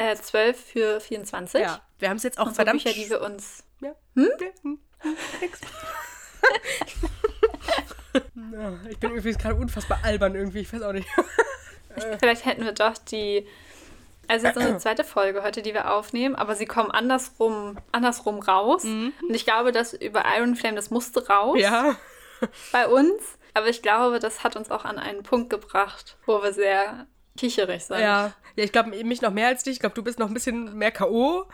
äh, 12 für 24. Ja, wir haben es jetzt auch unsere verdammt. Bücher, die wir uns. Ja. Hm? Ich bin irgendwie gerade unfassbar albern irgendwie, ich weiß auch nicht. Vielleicht hätten wir doch die. Also jetzt unsere zweite Folge heute, die wir aufnehmen, aber sie kommen andersrum, andersrum raus. Und ich glaube, dass über Iron Flame, das musste raus Ja. bei uns. Aber ich glaube, das hat uns auch an einen Punkt gebracht, wo wir sehr kicherig sind. Ja, ja ich glaube, mich noch mehr als dich. Ich glaube, du bist noch ein bisschen mehr K.O.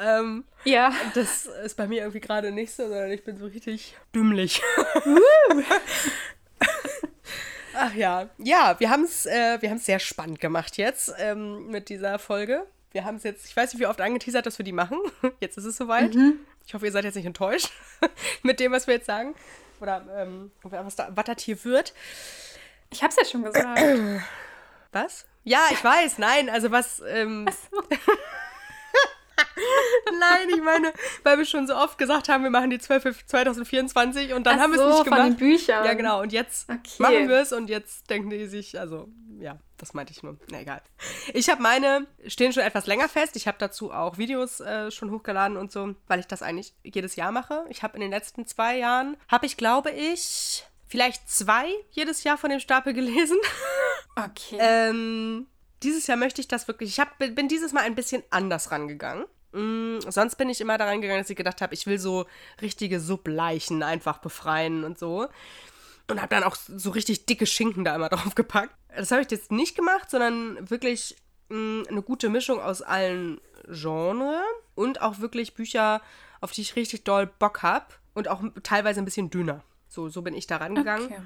Ähm, Ja. das ist bei mir irgendwie gerade nicht so, sondern ich bin so richtig dümmlich. Ach ja. Ja, wir haben es äh, wir haben's sehr spannend gemacht jetzt ähm, mit dieser Folge. Wir haben es jetzt, ich weiß nicht, wie oft angeteasert, dass wir die machen. Jetzt ist es soweit. Ich hoffe, ihr seid jetzt nicht enttäuscht mit dem, was wir jetzt sagen. Oder ähm, was, da, was das hier wird. Ich hab's ja schon gesagt. Was? Ja, ich weiß, nein, also was. Ähm, nein, ich meine, weil wir schon so oft gesagt haben, wir machen die 12 für 2024 und dann Ach haben wir so, es nicht von gemacht. den Büchern. Ja, genau, und jetzt Okay. machen wir es und jetzt denken die sich, also, ja, das meinte ich nur. Na egal. Ich habe meine, stehen schon etwas länger fest. Ich habe dazu auch Videos äh, schon hochgeladen und so, weil ich das eigentlich jedes Jahr mache. Ich habe in den letzten zwei Jahren, habe ich, glaube ich, vielleicht zwei jedes Jahr von dem Stapel gelesen. Okay. Ähm, dieses Jahr möchte ich das wirklich. Ich hab, bin dieses Mal ein bisschen anders rangegangen. Mm, sonst bin ich immer daran gegangen, dass ich gedacht habe, ich will so richtige Subleichen einfach befreien und so. Und habe dann auch so richtig dicke Schinken da immer drauf gepackt. Das habe ich jetzt nicht gemacht, sondern wirklich mh, eine gute Mischung aus allen Genres und auch wirklich Bücher, auf die ich richtig doll Bock habe und auch teilweise ein bisschen dünner. So, so bin ich da rangegangen. Okay.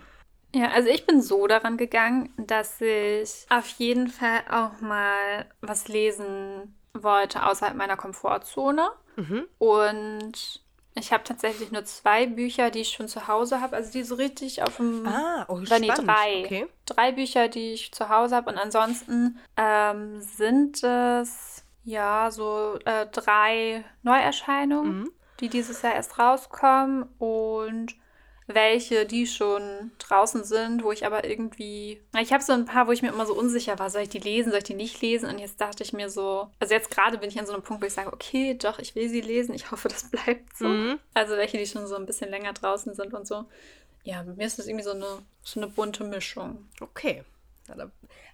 Ja, also ich bin so daran gegangen, dass ich auf jeden Fall auch mal was lesen wollte außerhalb meiner Komfortzone. Mhm. Und ich habe tatsächlich nur zwei Bücher, die ich schon zu Hause habe, also die so richtig auf dem... Ah, oh, Oder nee, drei. Okay. Drei Bücher, die ich zu Hause habe. Und ansonsten ähm, sind es ja so äh, drei Neuerscheinungen, Mhm. die dieses Jahr erst rauskommen. Und welche, die schon draußen sind, wo ich aber irgendwie. Ich habe so ein paar, wo ich mir immer so unsicher war, soll ich die lesen, soll ich die nicht lesen? Und jetzt dachte ich mir so, also jetzt gerade bin ich an so einem Punkt, wo ich sage, okay, doch, ich will sie lesen. Ich hoffe, das bleibt so. Mhm. Also welche, die schon so ein bisschen länger draußen sind und so. Ja, bei mir ist das irgendwie so eine, so eine bunte Mischung. Okay.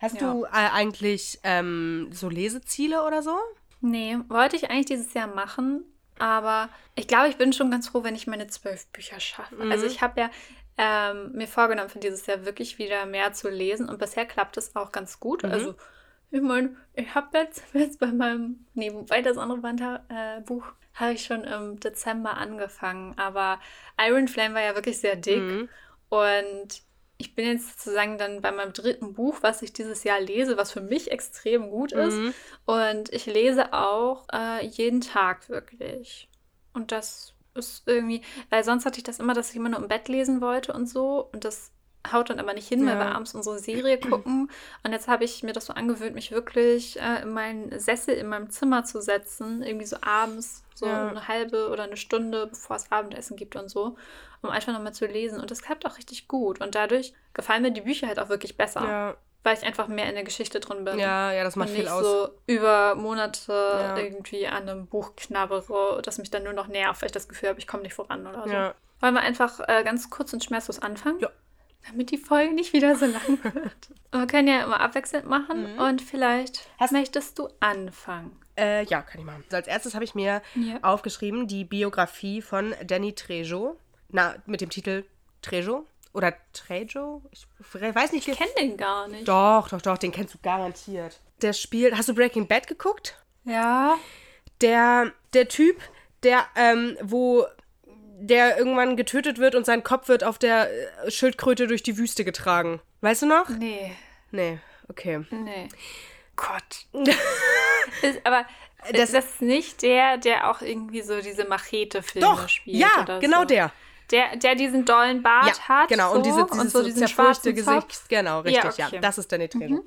Hast Ja. du äh, eigentlich ähm, so Leseziele oder so? Nee, wollte ich eigentlich dieses Jahr machen, aber ich glaube, ich bin schon ganz froh, wenn ich meine zwölf Bücher schaffe. Also ich habe ja ähm, mir vorgenommen, für dieses Jahr wirklich wieder mehr zu lesen und bisher klappt es auch ganz gut. Also ich meine, ich habe jetzt, jetzt bei meinem, nee, wobei das andere Wanda, äh, Buch habe ich schon im Dezember angefangen, aber Iron Flame war ja wirklich sehr dick. Und ich bin jetzt sozusagen dann bei meinem dritten Buch, was ich dieses Jahr lese, was für mich extrem gut ist. Mhm. Und ich lese auch äh, jeden Tag wirklich. Und das ist irgendwie, weil sonst hatte ich das immer, dass ich immer nur im Bett lesen wollte und so. Und das haut dann aber nicht hin, weil Ja. wir abends unsere Serie gucken. Und jetzt habe ich mir das so angewöhnt, mich wirklich äh, in meinen Sessel in meinem Zimmer zu setzen. Irgendwie so abends, so Ja. eine halbe oder eine Stunde, bevor es Abendessen gibt und so. Um einfach nochmal zu lesen. Und das klappt auch richtig gut. Und dadurch gefallen mir die Bücher halt auch wirklich besser. Ja, Weil ich einfach mehr in der Geschichte drin bin. ja, ja das macht Und viel nicht aus. so über Monate irgendwie an einem Buch knabbere, das mich dann nur noch nervt, weil ich das Gefühl habe, ich komme nicht voran oder so. Wollen wir einfach äh, ganz kurz und schmerzlos anfangen? Ja. Damit die Folge nicht wieder so lang wird. Wir können ja immer abwechselnd machen und vielleicht Mhm. Hast- möchtest du anfangen. Äh, ja, kann ich machen. Also als erstes habe ich mir Ja. aufgeschrieben die Biografie von Danny Trejo. Na, mit dem Titel Trejo oder Trejo? Ich weiß nicht. Ich kenne den gar nicht. Doch, doch, doch, den kennst du garantiert. Der spielt. Hast du Breaking Bad geguckt? Ja. Der, der Typ, der, ähm, wo der irgendwann getötet wird und sein Kopf wird auf der äh, Schildkröte durch die Wüste getragen. Weißt du noch? Nee. Nee, okay. Nee. Gott. ist, aber Das- das, ist nicht der, der auch irgendwie so diese Machete-Filme Doch, spielt. ja, oder genau so. der. Der, der diesen dollen Bart Ja, hat. genau. So, und diese, dieses und so diesen zerfurchte Gesicht. Genau, richtig, ja. okay. Mhm. Das ist Danny Trejo.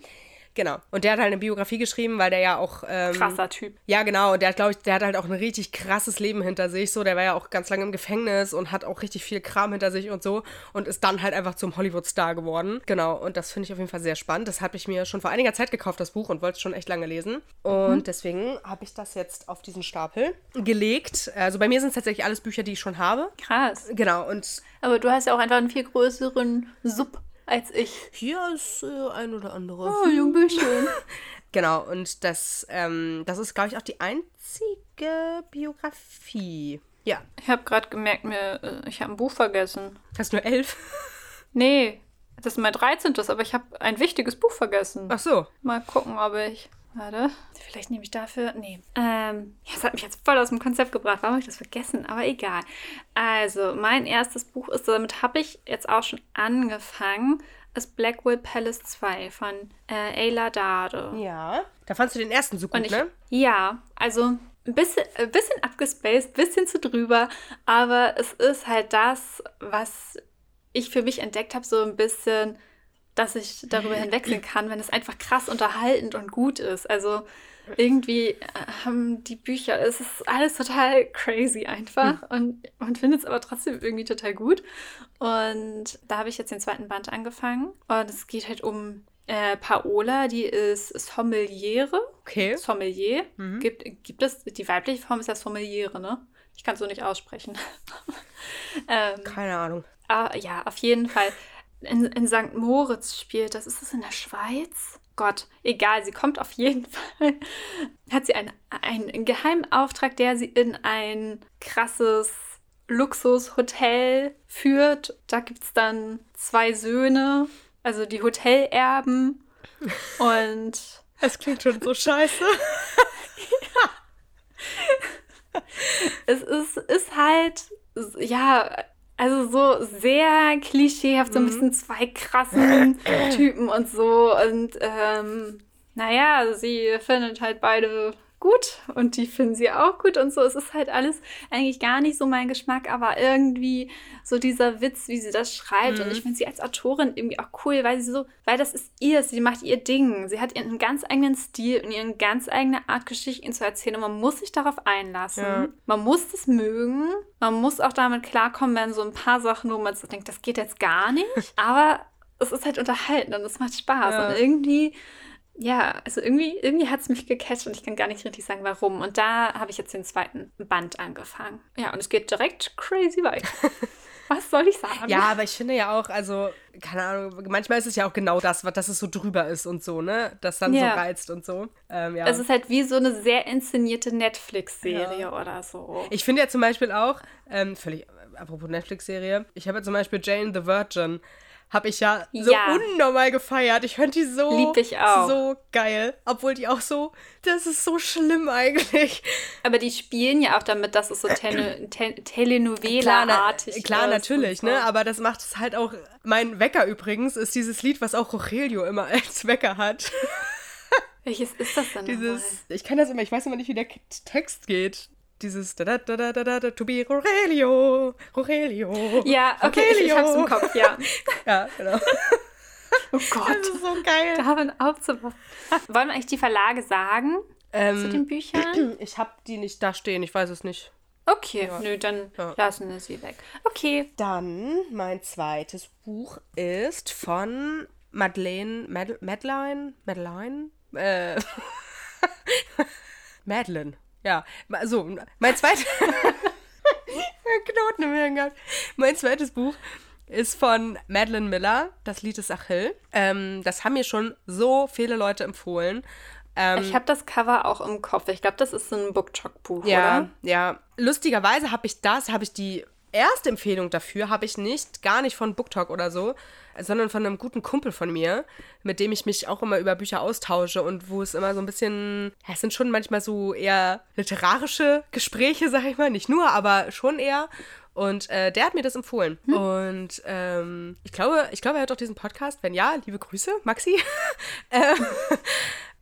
Genau. Und der hat halt eine Biografie geschrieben, weil der ja auch. Ähm, Krasser Typ. Ja, genau. Und der hat, glaube ich, der hat halt auch ein richtig krasses Leben hinter sich. So, der war ja auch ganz lange im Gefängnis und hat auch richtig viel Kram hinter sich und so. Und ist dann halt einfach zum Hollywood-Star geworden. Genau. Und das finde ich auf jeden Fall sehr spannend. Das habe ich mir schon vor einiger Zeit gekauft, das Buch, und wollte es schon echt lange lesen. Und mhm. deswegen habe ich das jetzt auf diesen Stapel gelegt. Also bei mir sind es tatsächlich alles Bücher, die ich schon habe. Krass. Genau. Und Aber du hast ja auch einfach einen viel größeren Sub als ich. Hier ist äh, ein oder andere. Oh, Jungbüchchen. genau, und das, ähm, das ist, glaube ich, auch die einzige Biografie. Ja. Ich habe gerade gemerkt, mir, äh, ich habe ein Buch vergessen. Hast du nur elf? Nee, das ist mein 13. Aber ich habe ein wichtiges Buch vergessen. Ach so. Mal gucken, ob ich. Warte. Vielleicht nehme ich dafür. Nee. Ähm, das hat mich jetzt voll aus dem Konzept gebracht. Warum habe ich das vergessen? Aber egal. Also, mein erstes Buch ist, damit habe ich jetzt auch schon angefangen, ist Blackwell Palace 2 von äh, Ayla Dade. Ja. Da fandst du den ersten so gut, ich, ne? Ja. Also, ein bisschen, ein bisschen abgespaced, ein bisschen zu drüber. Aber es ist halt das, was ich für mich entdeckt habe, so ein bisschen dass ich darüber hinwechseln kann, wenn es einfach krass unterhaltend und gut ist. Also irgendwie äh, haben die Bücher, es ist alles total crazy einfach hm. und man findet es aber trotzdem irgendwie total gut. Und da habe ich jetzt den zweiten Band angefangen und es geht halt um äh, Paola, die ist Sommeliere. Okay. Sommelier. Mhm. Gibt, gibt es, die weibliche Form ist ja Sommeliere, ne? Ich kann es so nicht aussprechen. ähm, Keine Ahnung. Ah, ja, auf jeden Fall in, in St. Moritz spielt. Das ist es in der Schweiz? Gott, egal, sie kommt auf jeden Fall. Hat sie einen, einen geheimen Auftrag, der sie in ein krasses Luxushotel führt. Da gibt es dann zwei Söhne, also die Hotelerben. Und. Es klingt schon so scheiße. ja. Es ist, ist halt, ja, also so sehr klischeehaft, so ein mhm. bisschen zwei krassen Typen und so. Und ähm, naja, sie findet halt beide gut und die finden sie auch gut und so. Es ist halt alles eigentlich gar nicht so mein Geschmack, aber irgendwie so dieser Witz, wie sie das schreibt. Mhm. Und ich finde sie als Autorin irgendwie auch cool, weil sie so, weil das ist ihr, sie macht ihr Ding. Sie hat ihren ganz eigenen Stil und ihren ganz eigene Art, Geschichten zu erzählen. Und man muss sich darauf einlassen. Ja. Man muss das mögen. Man muss auch damit klarkommen, wenn so ein paar Sachen, wo man so denkt, das geht jetzt gar nicht. aber es ist halt unterhalten und es macht Spaß. Ja. Und irgendwie ja, also irgendwie, irgendwie hat es mich gecatcht und ich kann gar nicht richtig sagen, warum. Und da habe ich jetzt den zweiten Band angefangen. Ja, und es geht direkt crazy weiter. Was soll ich sagen? Ja, aber ich finde ja auch, also, keine Ahnung, manchmal ist es ja auch genau das, dass es so drüber ist und so, ne? Das dann ja. so reizt und so. Ähm, ja. Es ist halt wie so eine sehr inszenierte Netflix-Serie ja. oder so. Ich finde ja zum Beispiel auch, ähm, völlig, apropos Netflix-Serie, ich habe ja zum Beispiel Jane the Virgin habe ich ja so ja. unnormal gefeiert. Ich fand die so, Lieb ich auch. so geil. Obwohl die auch so, das ist so schlimm eigentlich. Aber die spielen ja auch damit, dass es so Tele Te Telenovela-artig ist. Klar, natürlich, so. ne? Aber das macht es halt auch. Mein Wecker übrigens ist dieses Lied, was auch Rogelio immer als Wecker hat. Welches ist das denn? Dieses, ich kann das immer, ich weiß immer nicht, wie der Text geht dieses da da da da da da da to be Rogelio, Rogelio. Ja, okay, Rogelio. Ich, ich hab's im Kopf, ja. ja, genau. Oh Gott. Das ist so geil. Darin aufzuwachen. Wollen wir eigentlich die Verlage sagen ähm, zu den Büchern? Ich habe die nicht da stehen, ich weiß es nicht. Okay, ja. nö, dann ja. lassen wir sie weg. Okay. Dann mein zweites Buch ist von Madeleine, Mad Madeline, Madeline, äh, Madeline. Ja, so, mein zweites. Knoten im Hirn gehabt. Mein zweites Buch ist von Madeline Miller, das Lied ist Achill. Ähm, das haben mir schon so viele Leute empfohlen. Ähm, ich habe das Cover auch im Kopf. Ich glaube, das ist so ein Booktalk-Buch, ja, oder? Ja, lustigerweise habe ich das, habe ich die erste Empfehlung dafür habe ich nicht, gar nicht von BookTalk oder so, sondern von einem guten Kumpel von mir, mit dem ich mich auch immer über Bücher austausche und wo es immer so ein bisschen, ja, es sind schon manchmal so eher literarische Gespräche, sag ich mal, nicht nur, aber schon eher. Und äh, der hat mir das empfohlen. Hm. Und ähm, ich glaube, ich glaube, er hat auch diesen Podcast. Wenn ja, liebe Grüße, Maxi. Ähm,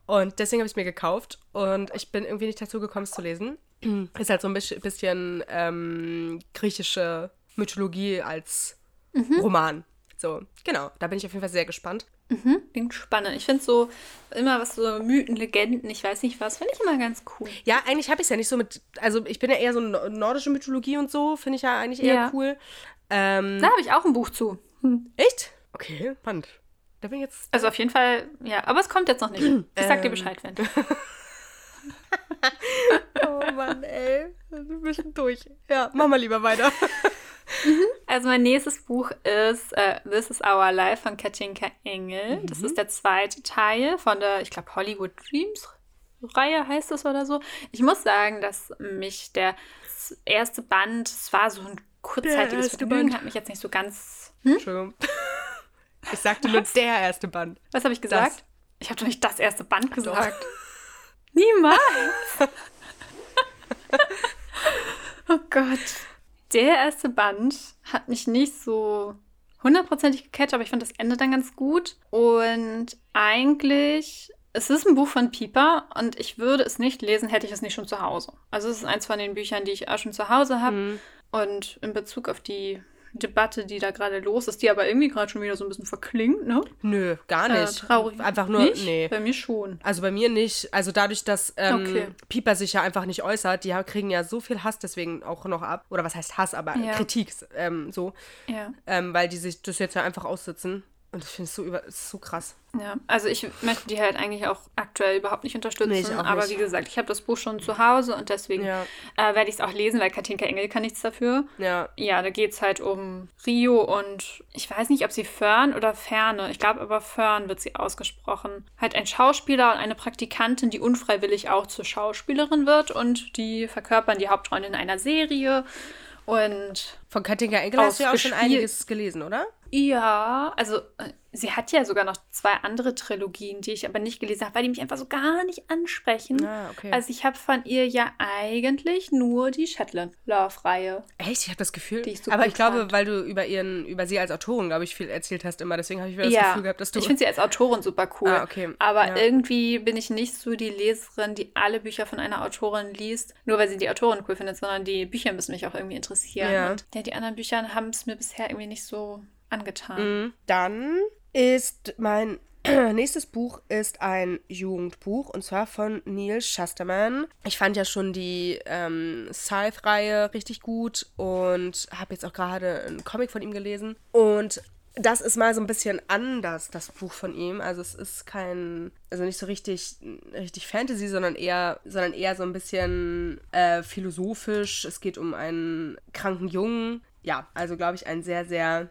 und deswegen habe ich es mir gekauft und ich bin irgendwie nicht dazu gekommen, es zu lesen. Ist halt so ein bisschen ähm, griechische Mythologie als mhm. Roman So, genau. Da bin ich auf jeden Fall sehr gespannt. Mhm, klingt spannend. Ich finde so immer was so Mythen, Legenden, ich weiß nicht was, finde ich immer ganz cool. Ja, eigentlich habe ich es ja nicht so mit, also ich bin ja eher so nordische Mythologie und so, finde ich ja eigentlich eher ja. cool. Ähm, da habe ich auch ein Buch zu. Hm. Echt? Okay, spannend. Da bin ich jetzt. Also auf jeden Fall, ja, aber es kommt jetzt noch nicht. Ich sag dir ähm. Bescheid, wenn. oh Mann, ey. Ein bisschen durch. Ja, mach mal lieber weiter. Mhm. Also mein nächstes Buch ist uh, This is Our Life von Katinka Engel. Mhm. Das ist der zweite Teil von der, ich glaube, Hollywood Dreams Reihe heißt es oder so. Ich muss sagen, dass mich der erste Band, es war so ein kurzzeitiges Vergnügen, Band. hat mich jetzt nicht so ganz... Hm? Entschuldigung. Ich sagte nur der erste Band. Was habe ich gesagt? Das. Ich habe doch nicht das erste Band gesagt. Niemals. oh Gott. Der erste Band hat mich nicht so hundertprozentig gecatcht, aber ich fand das Ende dann ganz gut. Und eigentlich, es ist ein Buch von Pieper und ich würde es nicht lesen, hätte ich es nicht schon zu Hause. Also es ist eins von den Büchern, die ich auch schon zu Hause habe. Mhm. Und in Bezug auf die Debatte, die da gerade los ist, die aber irgendwie gerade schon wieder so ein bisschen verklingt, ne? Nö, gar äh, nicht. Äh, traurig. Einfach nur, nicht? nee. Bei mir schon. Also bei mir nicht. Also dadurch, dass ähm, okay. Pieper sich ja einfach nicht äußert, die kriegen ja so viel Hass deswegen auch noch ab. Oder was heißt Hass, aber ja. Kritik ähm, so. Ja. Ähm, weil die sich das jetzt ja einfach aussitzen. Und ich finde es so, über, so krass. Ja, also ich möchte die halt eigentlich auch aktuell überhaupt nicht unterstützen. Nee, nicht. aber wie gesagt, ich habe das Buch schon zu Hause und deswegen ja. äh, werde ich es auch lesen, weil Katinka Engel kann nichts dafür. Ja. Ja, da geht es halt um Rio und ich weiß nicht, ob sie Fern oder Ferne, ich glaube aber Fern wird sie ausgesprochen. Halt ein Schauspieler und eine Praktikantin, die unfreiwillig auch zur Schauspielerin wird und die verkörpern die Hauptrollen in einer Serie. Und von Katinka Engel hast du ja auch schon einiges gelesen, oder? Ja, also äh, sie hat ja sogar noch zwei andere Trilogien, die ich aber nicht gelesen habe, weil die mich einfach so gar nicht ansprechen. Ah, okay. Also ich habe von ihr ja eigentlich nur die Shetland Love Reihe. Echt? Ich habe das Gefühl. Ich aber ich glaube, fand. weil du über ihren über sie als Autorin, glaube ich, viel erzählt hast immer, deswegen habe ich wieder das ja, Gefühl gehabt, dass du Ich finde sie als Autorin super cool. Ah, okay. Aber ja. irgendwie bin ich nicht so die Leserin, die alle Bücher von einer Autorin liest, nur weil sie die Autorin cool findet, sondern die Bücher müssen mich auch irgendwie interessieren. Ja. Ja, die anderen Bücher haben es mir bisher irgendwie nicht so angetan. Mhm. Dann ist mein nächstes Buch ist ein Jugendbuch und zwar von Neil Shusterman. Ich fand ja schon die ähm, Scythe-Reihe richtig gut und habe jetzt auch gerade einen Comic von ihm gelesen. Und das ist mal so ein bisschen anders, das Buch von ihm. Also es ist kein, also nicht so richtig, richtig Fantasy, sondern eher, sondern eher so ein bisschen äh, philosophisch. Es geht um einen kranken Jungen. Ja, also glaube ich ein sehr, sehr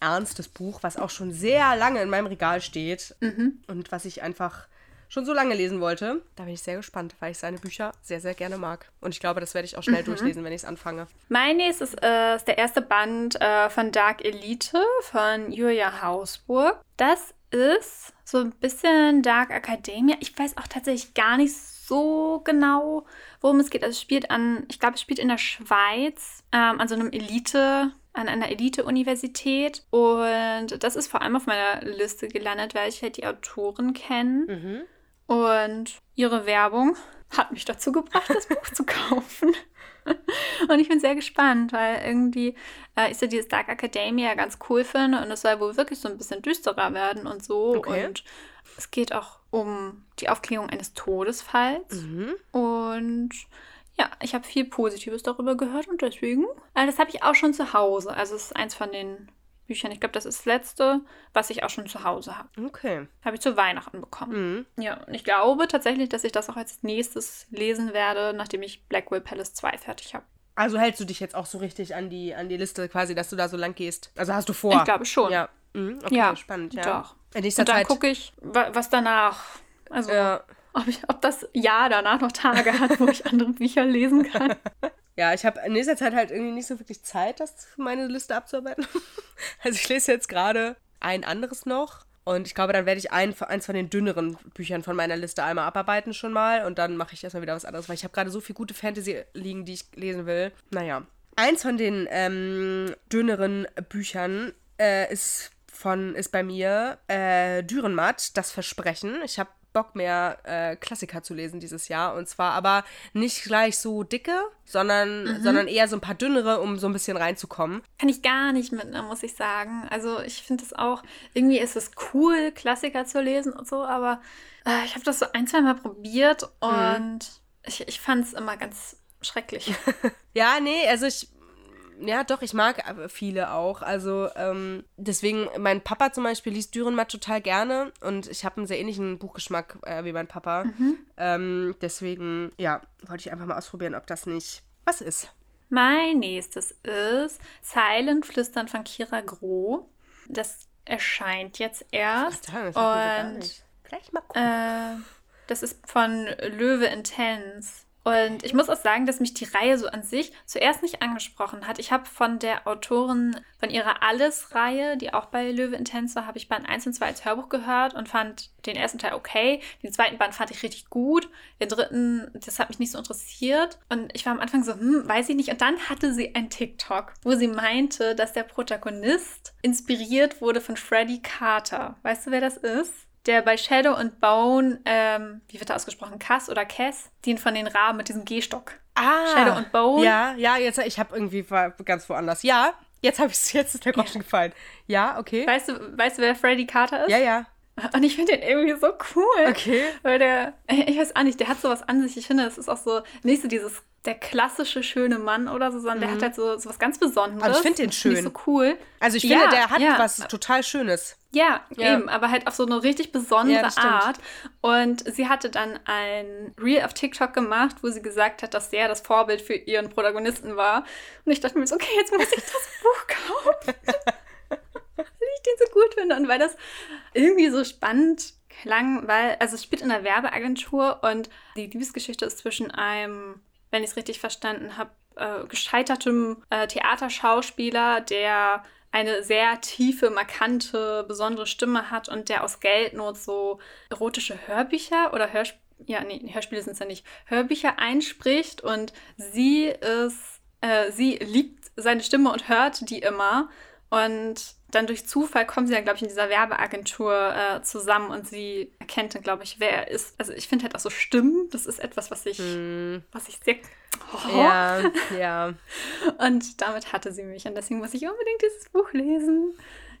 ernstes Buch, was auch schon sehr lange in meinem Regal steht mhm. und was ich einfach schon so lange lesen wollte. Da bin ich sehr gespannt, weil ich seine Bücher sehr, sehr gerne mag. Und ich glaube, das werde ich auch schnell mhm. durchlesen, wenn ich es anfange. Mein nächstes äh, ist der erste Band äh, von Dark Elite von Julia Hausburg. Das ist so ein bisschen Dark Academia. Ich weiß auch tatsächlich gar nicht so genau, worum es geht. Also es spielt an, ich glaube, es spielt in der Schweiz, ähm, an so einem Elite- an einer Elite-Universität. Und das ist vor allem auf meiner Liste gelandet, weil ich halt die Autoren kenne. Mhm. Und ihre Werbung hat mich dazu gebracht, das Buch zu kaufen. Und ich bin sehr gespannt, weil irgendwie äh, ich so dieses Dark Academia ganz cool finde und es soll wohl wirklich so ein bisschen düsterer werden und so. Okay. Und es geht auch um die Aufklärung eines Todesfalls. Mhm. Und ja, ich habe viel Positives darüber gehört und deswegen, äh, das habe ich auch schon zu Hause. Also es ist eins von den Büchern. Ich glaube, das ist das letzte, was ich auch schon zu Hause habe. Okay. Habe ich zu Weihnachten bekommen. Mhm. Ja, und ich glaube tatsächlich, dass ich das auch als nächstes lesen werde, nachdem ich Blackwell Palace 2 fertig habe. Also hältst du dich jetzt auch so richtig an die, an die Liste quasi, dass du da so lang gehst? Also hast du vor? Ich glaube schon. Ja. Mhm. Okay, ja, spannend, ja. Doch. In nächster und dann gucke ich, was danach. Also. Ja ob, ich, ob das Jahr danach noch Tage hat, wo ich andere Bücher lesen kann. Ja, ich habe in nächster Zeit halt irgendwie nicht so wirklich Zeit, das meine Liste abzuarbeiten. Also ich lese jetzt gerade ein anderes noch. Und ich glaube, dann werde ich ein, eins von den dünneren Büchern von meiner Liste einmal abarbeiten schon mal. Und dann mache ich erstmal wieder was anderes, weil ich habe gerade so viel gute Fantasy liegen, die ich lesen will. Naja. Eins von den ähm, dünneren Büchern äh, ist von ist bei mir äh, Dürrenmatt, das Versprechen. Ich habe Bock mehr, äh, Klassiker zu lesen dieses Jahr. Und zwar aber nicht gleich so dicke, sondern, mhm. sondern eher so ein paar dünnere, um so ein bisschen reinzukommen. Kann ich gar nicht mit, ne, muss ich sagen. Also ich finde es auch, irgendwie ist es cool, Klassiker zu lesen und so, aber äh, ich habe das so ein, zwei Mal probiert mhm. und mhm. ich, ich fand es immer ganz schrecklich. ja, nee, also ich ja, doch, ich mag viele auch. Also ähm, deswegen, mein Papa zum Beispiel liest Dürrenmatt total gerne und ich habe einen sehr ähnlichen Buchgeschmack äh, wie mein Papa. Mhm. Ähm, deswegen, ja, wollte ich einfach mal ausprobieren, ob das nicht was ist. Mein nächstes ist Silent Flüstern von Kira Groh. Das erscheint jetzt erst. Ach, und gleich mal gucken. Äh, das ist von Löwe Intense. Und ich muss auch sagen, dass mich die Reihe so an sich zuerst nicht angesprochen hat. Ich habe von der Autorin, von ihrer Alles-Reihe, die auch bei Löwe Intense war, habe ich Band 1 und 2 als Hörbuch gehört und fand den ersten Teil okay. Den zweiten Band fand ich richtig gut. Den dritten, das hat mich nicht so interessiert. Und ich war am Anfang so, hm, weiß ich nicht. Und dann hatte sie ein TikTok, wo sie meinte, dass der Protagonist inspiriert wurde von Freddie Carter. Weißt du, wer das ist? Der bei Shadow und Bone, ähm, wie wird er ausgesprochen, Cass oder Cass, den von den Raben mit diesem Gehstock. Ah. Shadow und Bone. Ja, ja, jetzt, ich habe irgendwie war ganz woanders. Ja, jetzt habe ich jetzt ist der Groschen ja. gefallen. Ja, okay. Weißt du, weißt du, wer Freddy Carter ist? Ja, ja. Und ich finde den irgendwie so cool. Okay. Weil der, ich weiß auch nicht, der hat sowas an sich. Ich finde, das ist auch so, nicht so dieses der klassische schöne Mann oder so, sondern mhm. der hat halt so, so was ganz Besonderes. Also ich finde den schön. so cool. Also ich finde, ja, der hat ja. was total Schönes. Ja, ja, eben, aber halt auf so eine richtig besondere Art. Und sie hatte dann ein Reel auf TikTok gemacht, wo sie gesagt hat, dass der das Vorbild für ihren Protagonisten war. Und ich dachte mir so, okay, jetzt muss ich das Buch kaufen. weil ich den so gut finde und weil das irgendwie so spannend klang, weil, also es spielt in einer Werbeagentur und die Liebesgeschichte ist zwischen einem wenn ich es richtig verstanden habe, äh, gescheitertem äh, Theaterschauspieler, der eine sehr tiefe, markante, besondere Stimme hat und der aus Geldnot so erotische Hörbücher oder Hörspiele, ja, nee, Hörspiele sind es ja nicht, Hörbücher einspricht und sie ist, äh, sie liebt seine Stimme und hört die immer. Und dann durch Zufall kommen sie dann, glaube ich, in dieser Werbeagentur äh, zusammen und sie erkennt dann, glaube ich, wer er ist. Also ich finde halt auch so Stimmen, das ist etwas, was ich, mm. was ich sehr. Oh. Ja, ja. Und damit hatte sie mich und deswegen muss ich unbedingt dieses Buch lesen.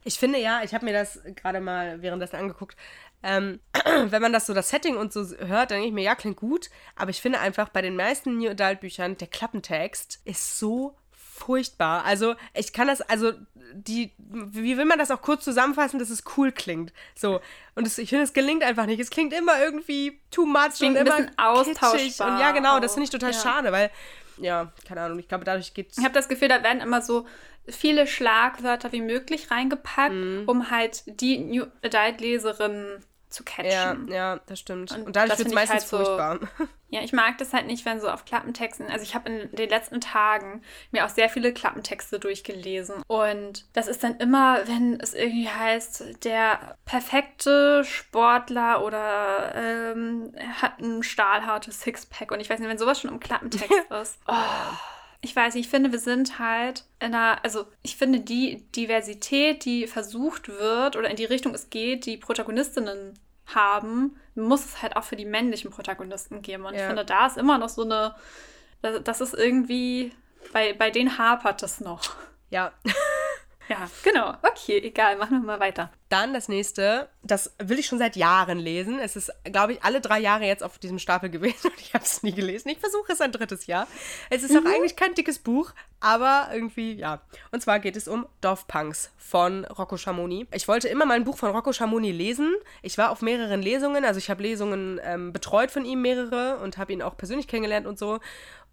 Ich finde ja, ich habe mir das gerade mal währenddessen angeguckt. Ähm, wenn man das so, das Setting und so hört, dann denke ich mir, ja, klingt gut. Aber ich finde einfach bei den meisten New Adult Büchern, der Klappentext ist so furchtbar. Also, ich kann das, also, die, wie will man das auch kurz zusammenfassen, dass es cool klingt? So. Und es, ich finde, es gelingt einfach nicht. Es klingt immer irgendwie too much klingt und immer austauschbar. Und ja, genau, das finde ich total ja. schade, weil, ja, keine Ahnung, ich glaube, dadurch geht Ich habe das Gefühl, da werden immer so viele Schlagwörter wie möglich reingepackt, mhm. um halt die New Adult-Leserinnen zu catchen. Ja, ja, das stimmt. Und, und dadurch wird es meistens halt furchtbar. So, ja, ich mag das halt nicht, wenn so auf Klappentexten, also ich habe in den letzten Tagen mir auch sehr viele Klappentexte durchgelesen und das ist dann immer, wenn es irgendwie heißt, der perfekte Sportler oder ähm, hat ein stahlhartes Sixpack und ich weiß nicht, wenn sowas schon im Klappentext ist. Oh. Ich weiß nicht, ich finde, wir sind halt in einer, also ich finde die Diversität, die versucht wird oder in die Richtung es geht, die Protagonistinnen haben, muss es halt auch für die männlichen Protagonisten geben. Und ja. ich finde, da ist immer noch so eine, das ist irgendwie, bei, bei denen hapert es noch. Ja. Ja, genau. Okay, egal, machen wir mal weiter. Dann das nächste, das will ich schon seit Jahren lesen. Es ist, glaube ich, alle drei Jahre jetzt auf diesem Stapel gewesen und ich habe es nie gelesen. Ich versuche es ein drittes Jahr. Es ist mhm. auch eigentlich kein dickes Buch, aber irgendwie, ja. Und zwar geht es um Dorfpunks von Rocco Schamoni. Ich wollte immer mal ein Buch von Rocco Schamoni lesen. Ich war auf mehreren Lesungen, also ich habe Lesungen ähm, betreut von ihm, mehrere, und habe ihn auch persönlich kennengelernt und so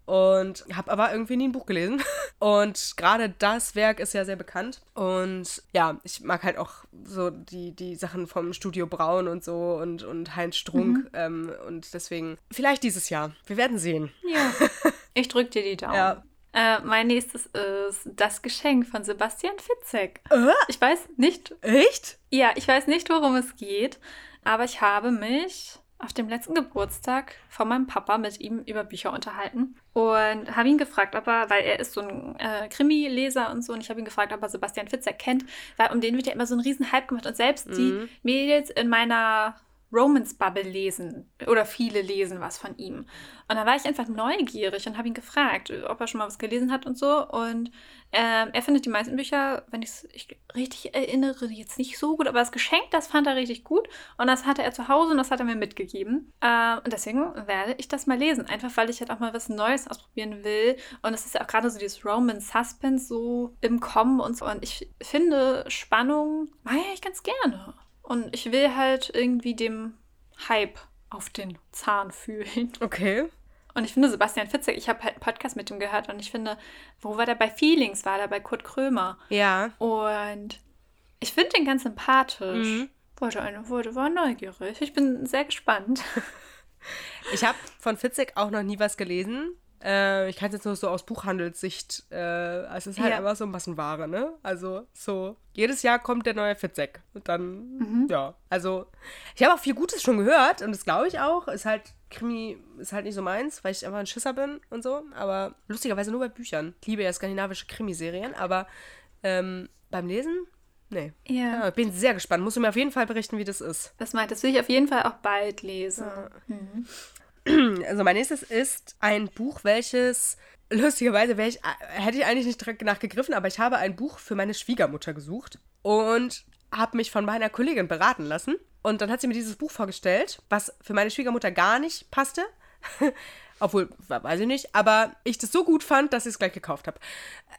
und habe aber irgendwie nie ein Buch gelesen. Und gerade das Werk ist ja sehr bekannt. Und ja, ich mag halt auch so die, die Sachen vom Studio Braun und so und, und Heinz Strunk. Mhm. Ähm, und deswegen, vielleicht dieses Jahr. Wir werden sehen. Ja. Ich drücke dir die Daumen. Ja. Äh, mein nächstes ist Das Geschenk von Sebastian Fitzek. Äh? Ich weiß nicht. Echt? Ja, ich weiß nicht, worum es geht. Aber ich habe mich auf dem letzten Geburtstag von meinem Papa mit ihm über Bücher unterhalten und habe ihn gefragt, ob er, weil er ist so ein äh, Krimi-Leser und so, und ich habe ihn gefragt, ob er Sebastian Fitzer kennt, weil um den wird ja immer so ein riesen Hype gemacht und selbst mhm. die Mädels in meiner Romance Bubble lesen oder viele lesen was von ihm. Und da war ich einfach neugierig und habe ihn gefragt, ob er schon mal was gelesen hat und so. Und ähm, er findet die meisten Bücher, wenn ich es richtig erinnere, jetzt nicht so gut, aber das Geschenk, das fand er richtig gut. Und das hatte er zu Hause und das hat er mir mitgegeben. Äh, und deswegen werde ich das mal lesen. Einfach weil ich halt auch mal was Neues ausprobieren will. Und es ist ja auch gerade so dieses Romance Suspense so im Kommen und so. Und ich finde Spannung, mag ich ganz gerne. Und ich will halt irgendwie dem Hype auf den Zahn fühlen. Okay. Und ich finde Sebastian Fitzek, ich habe halt einen Podcast mit ihm gehört und ich finde, wo war der bei Feelings? War der bei Kurt Krömer? Ja. Und ich finde den ganz sympathisch. Mhm. Wollte eine, wurde, war neugierig. Ich bin sehr gespannt. Ich habe von Fitzek auch noch nie was gelesen. Äh, ich kann es jetzt nur so aus Buchhandelssicht, äh, es ist halt ja. einfach so Massenware, ne? Also so, jedes Jahr kommt der neue Fitzek. Und dann, mhm. ja, also ich habe auch viel Gutes schon gehört und das glaube ich auch. Ist halt, Krimi ist halt nicht so meins, weil ich einfach ein Schisser bin und so. Aber lustigerweise nur bei Büchern. Ich liebe ja skandinavische Krimiserien, aber ähm, beim Lesen Nee. Ja. ja. Bin sehr gespannt. Musst du mir auf jeden Fall berichten, wie das ist. Das meint, das will ich auf jeden Fall auch bald lesen. Ja. Mhm. Also mein nächstes ist ein Buch, welches lustigerweise ich, hätte ich eigentlich nicht direkt nachgegriffen, aber ich habe ein Buch für meine Schwiegermutter gesucht und habe mich von meiner Kollegin beraten lassen. Und dann hat sie mir dieses Buch vorgestellt, was für meine Schwiegermutter gar nicht passte. Obwohl, weiß ich nicht, aber ich das so gut fand, dass ich es gleich gekauft habe.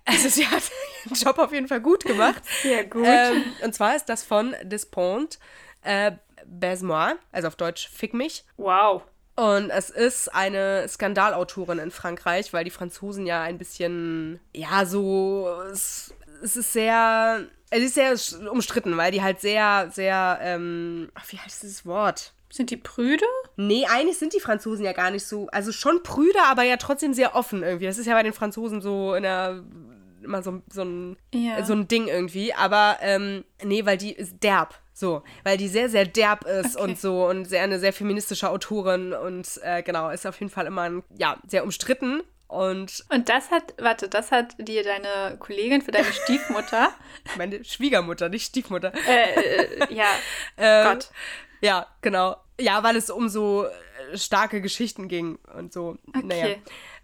Also sie hat ihren Job auf jeden Fall gut gemacht. Sehr gut. Ähm, und zwar ist das von Despont äh, Baise-moi, also auf Deutsch Fick mich. Wow. Und es ist eine Skandalautorin in Frankreich, weil die Franzosen ja ein bisschen, ja, so, es, es ist sehr, es ist sehr umstritten, weil die halt sehr, sehr, ähm, ach, wie heißt dieses Wort? Sind die prüde? Nee, eigentlich sind die Franzosen ja gar nicht so, also schon prüde, aber ja trotzdem sehr offen irgendwie. Das ist ja bei den Franzosen so in der immer so, so, ein, ja. so ein Ding irgendwie. Aber ähm, nee, weil die ist derb. So, weil die sehr, sehr derb ist okay. und so und sehr eine sehr feministische Autorin und äh, genau, ist auf jeden Fall immer ein, ja, sehr umstritten. Und, und das hat, warte, das hat dir deine Kollegin für deine Stiefmutter. Meine Schwiegermutter, nicht Stiefmutter. Äh, äh, ja, ähm, Gott. Ja, genau. Ja, weil es um so äh, starke Geschichten ging und so. Okay. Naja.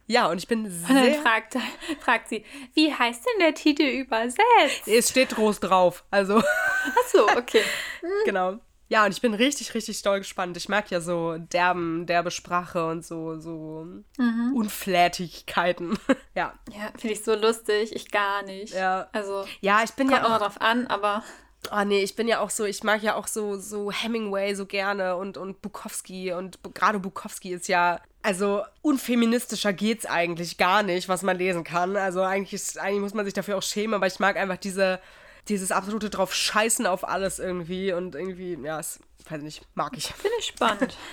Ja, und ich bin sehr. Und dann fragt, fragt sie, wie heißt denn der Titel übersetzt? Es steht groß drauf, also. Ach so, okay. genau. Ja, und ich bin richtig, richtig doll gespannt. Ich mag ja so derben, derbe Sprache und so, so mhm. Unflätigkeiten. ja. Ja, finde ich so lustig. Ich gar nicht. Ja. Also. Ja, ich bin ja auch. drauf an, aber. Oh nee, ich bin ja auch so, ich mag ja auch so, so Hemingway so gerne und, und Bukowski und gerade Bukowski ist ja, also unfeministischer geht's eigentlich gar nicht, was man lesen kann. Also eigentlich ist, eigentlich muss man sich dafür auch schämen, aber ich mag einfach diese, dieses absolute drauf scheißen auf alles irgendwie und irgendwie, ja, es, weiß nicht, mag ich. Finde ich spannend.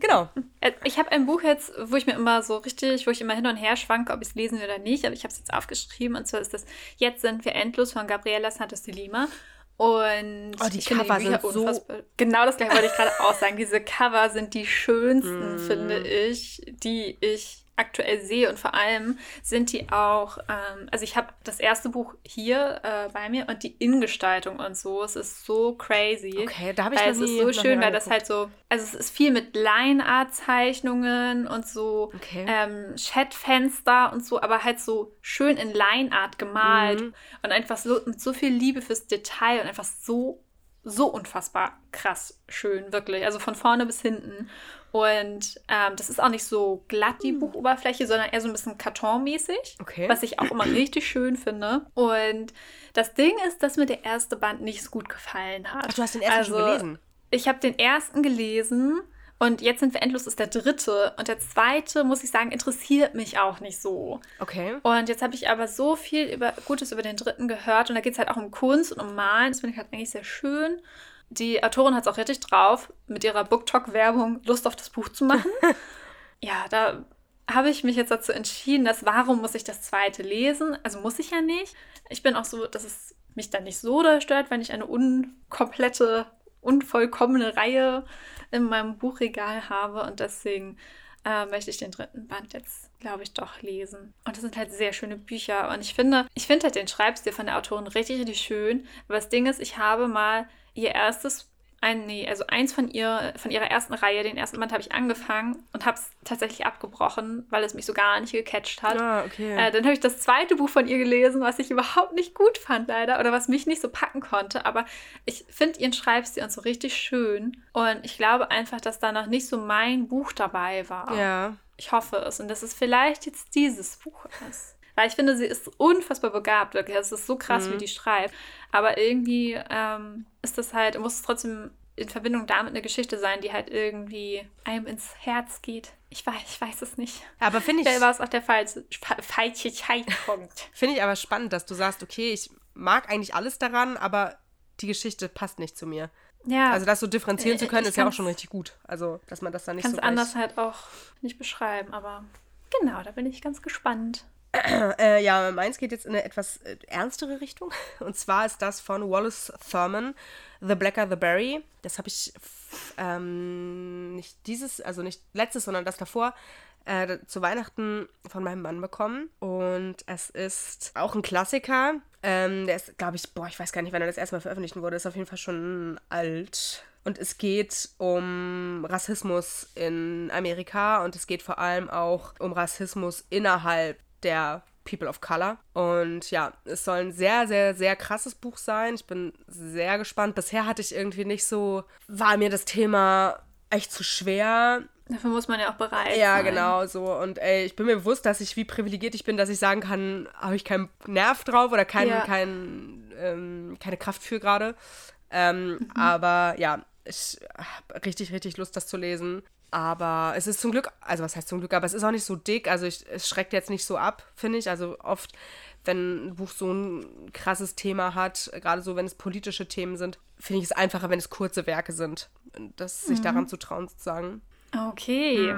Genau. Äh, ich habe ein Buch jetzt, wo ich mir immer so richtig, wo ich immer hin und her schwanke, ob ich es lesen will oder nicht, aber ich habe es jetzt aufgeschrieben und zwar ist das Jetzt sind wir endlos von Gabriela Santos de Lima. Und oh, die Cover sind so Genau das gleiche wollte ich gerade auch sagen. Diese Cover sind die schönsten, mm. finde ich, die ich aktuell sehe und vor allem sind die auch, ähm, also ich habe das erste Buch hier äh, bei mir und die Innengestaltung und so, es ist so crazy. Okay, da habe ich weil es ist so schön, weil das halt so, also es ist viel mit Line-Art-Zeichnungen und so okay. ähm, Chatfenster und so, aber halt so schön in Line-Art gemalt mhm. und einfach so mit so viel Liebe fürs Detail und einfach so so unfassbar krass schön, wirklich. Also von vorne bis hinten. Und ähm, das ist auch nicht so glatt, die hm. Buchoberfläche, sondern eher so ein bisschen kartonmäßig. Okay. Was ich auch immer richtig schön finde. Und das Ding ist, dass mir der erste Band nicht so gut gefallen hat. Ach, du hast den ersten also, schon gelesen? Ich habe den ersten gelesen. Und jetzt sind wir endlos ist der dritte. Und der zweite, muss ich sagen, interessiert mich auch nicht so. Okay. Und jetzt habe ich aber so viel über, Gutes über den dritten gehört. Und da geht es halt auch um Kunst und um Malen. Das finde ich halt eigentlich sehr schön. Die Autorin hat es auch richtig drauf, mit ihrer BookTok-Werbung Lust auf das Buch zu machen. ja, da habe ich mich jetzt dazu entschieden, dass warum muss ich das zweite lesen? Also muss ich ja nicht. Ich bin auch so, dass es mich dann nicht so da stört, wenn ich eine unkomplette, unvollkommene Reihe in meinem Buchregal habe und deswegen äh, möchte ich den dritten Band jetzt, glaube ich, doch lesen. Und das sind halt sehr schöne Bücher und ich finde, ich finde halt den Schreibstil von der Autorin richtig, richtig schön. Aber das Ding ist, ich habe mal ihr erstes ein, nee, also eins von ihr, von ihrer ersten Reihe, den ersten Band habe ich angefangen und habe es tatsächlich abgebrochen, weil es mich so gar nicht gecatcht hat. Ah, okay. Äh, dann habe ich das zweite Buch von ihr gelesen, was ich überhaupt nicht gut fand, leider, oder was mich nicht so packen konnte. Aber ich finde ihren Schreibstil und so richtig schön. Und ich glaube einfach, dass da noch nicht so mein Buch dabei war. Ja. Ich hoffe es. Und dass es vielleicht jetzt dieses Buch ist. Weil ich finde, sie ist unfassbar begabt, wirklich. Es ist so krass, Mhm. wie die schreibt. Aber irgendwie ähm, ist das halt, muss es trotzdem in Verbindung damit eine Geschichte sein, die halt irgendwie einem ins Herz geht. Ich weiß, ich weiß es nicht. Aber finde ich, Vielleicht war es auch der falsche, fa- falsche Zeitpunkt. finde ich aber spannend, dass du sagst, okay, ich mag eigentlich alles daran, aber die Geschichte passt nicht zu mir. Ja, Also das so differenzieren Äh, zu können, ich ist ja auch schon richtig gut. Also, dass man das dann nicht so gleich- anders halt auch nicht beschreiben, aber genau, da bin ich ganz gespannt. Äh, ja, meins geht jetzt in eine etwas äh, ernstere Richtung. Und zwar ist das von Wallace Thurman, The Blacker the Berry. Das habe ich ähm, nicht dieses, also nicht letztes, sondern das davor äh, zu Weihnachten von meinem Mann bekommen. Und es ist auch ein Klassiker. Ähm, der ist, glaube ich, boah, ich weiß gar nicht, wann er das erste Mal veröffentlicht wurde. Ist auf jeden Fall schon alt. Und es geht um Rassismus in Amerika und es geht vor allem auch um Rassismus innerhalb der People of Color. Und ja, es soll ein sehr, sehr, sehr krasses Buch sein. Ich bin sehr gespannt. Bisher hatte ich irgendwie nicht so, war mir das Thema echt zu schwer. Dafür muss man ja auch bereit Ja, sein. genau, so. Und ey, ich bin mir bewusst, dass ich, wie privilegiert ich bin, dass ich sagen kann, habe ich keinen Nerv drauf oder kein, Ja. kein, ähm, keine Kraft für gerade. Ähm, Mhm. Aber ja, ich habe richtig, richtig Lust, das zu lesen. Aber es ist zum Glück, also was heißt zum Glück, aber es ist auch nicht so dick. Also ich, es schreckt jetzt nicht so ab, finde ich. Also oft, wenn ein Buch so ein krasses Thema hat, gerade so, wenn es politische Themen sind, finde ich es einfacher, wenn es kurze Werke sind. Das sich Mhm. daran zu trauen, sozusagen. Okay.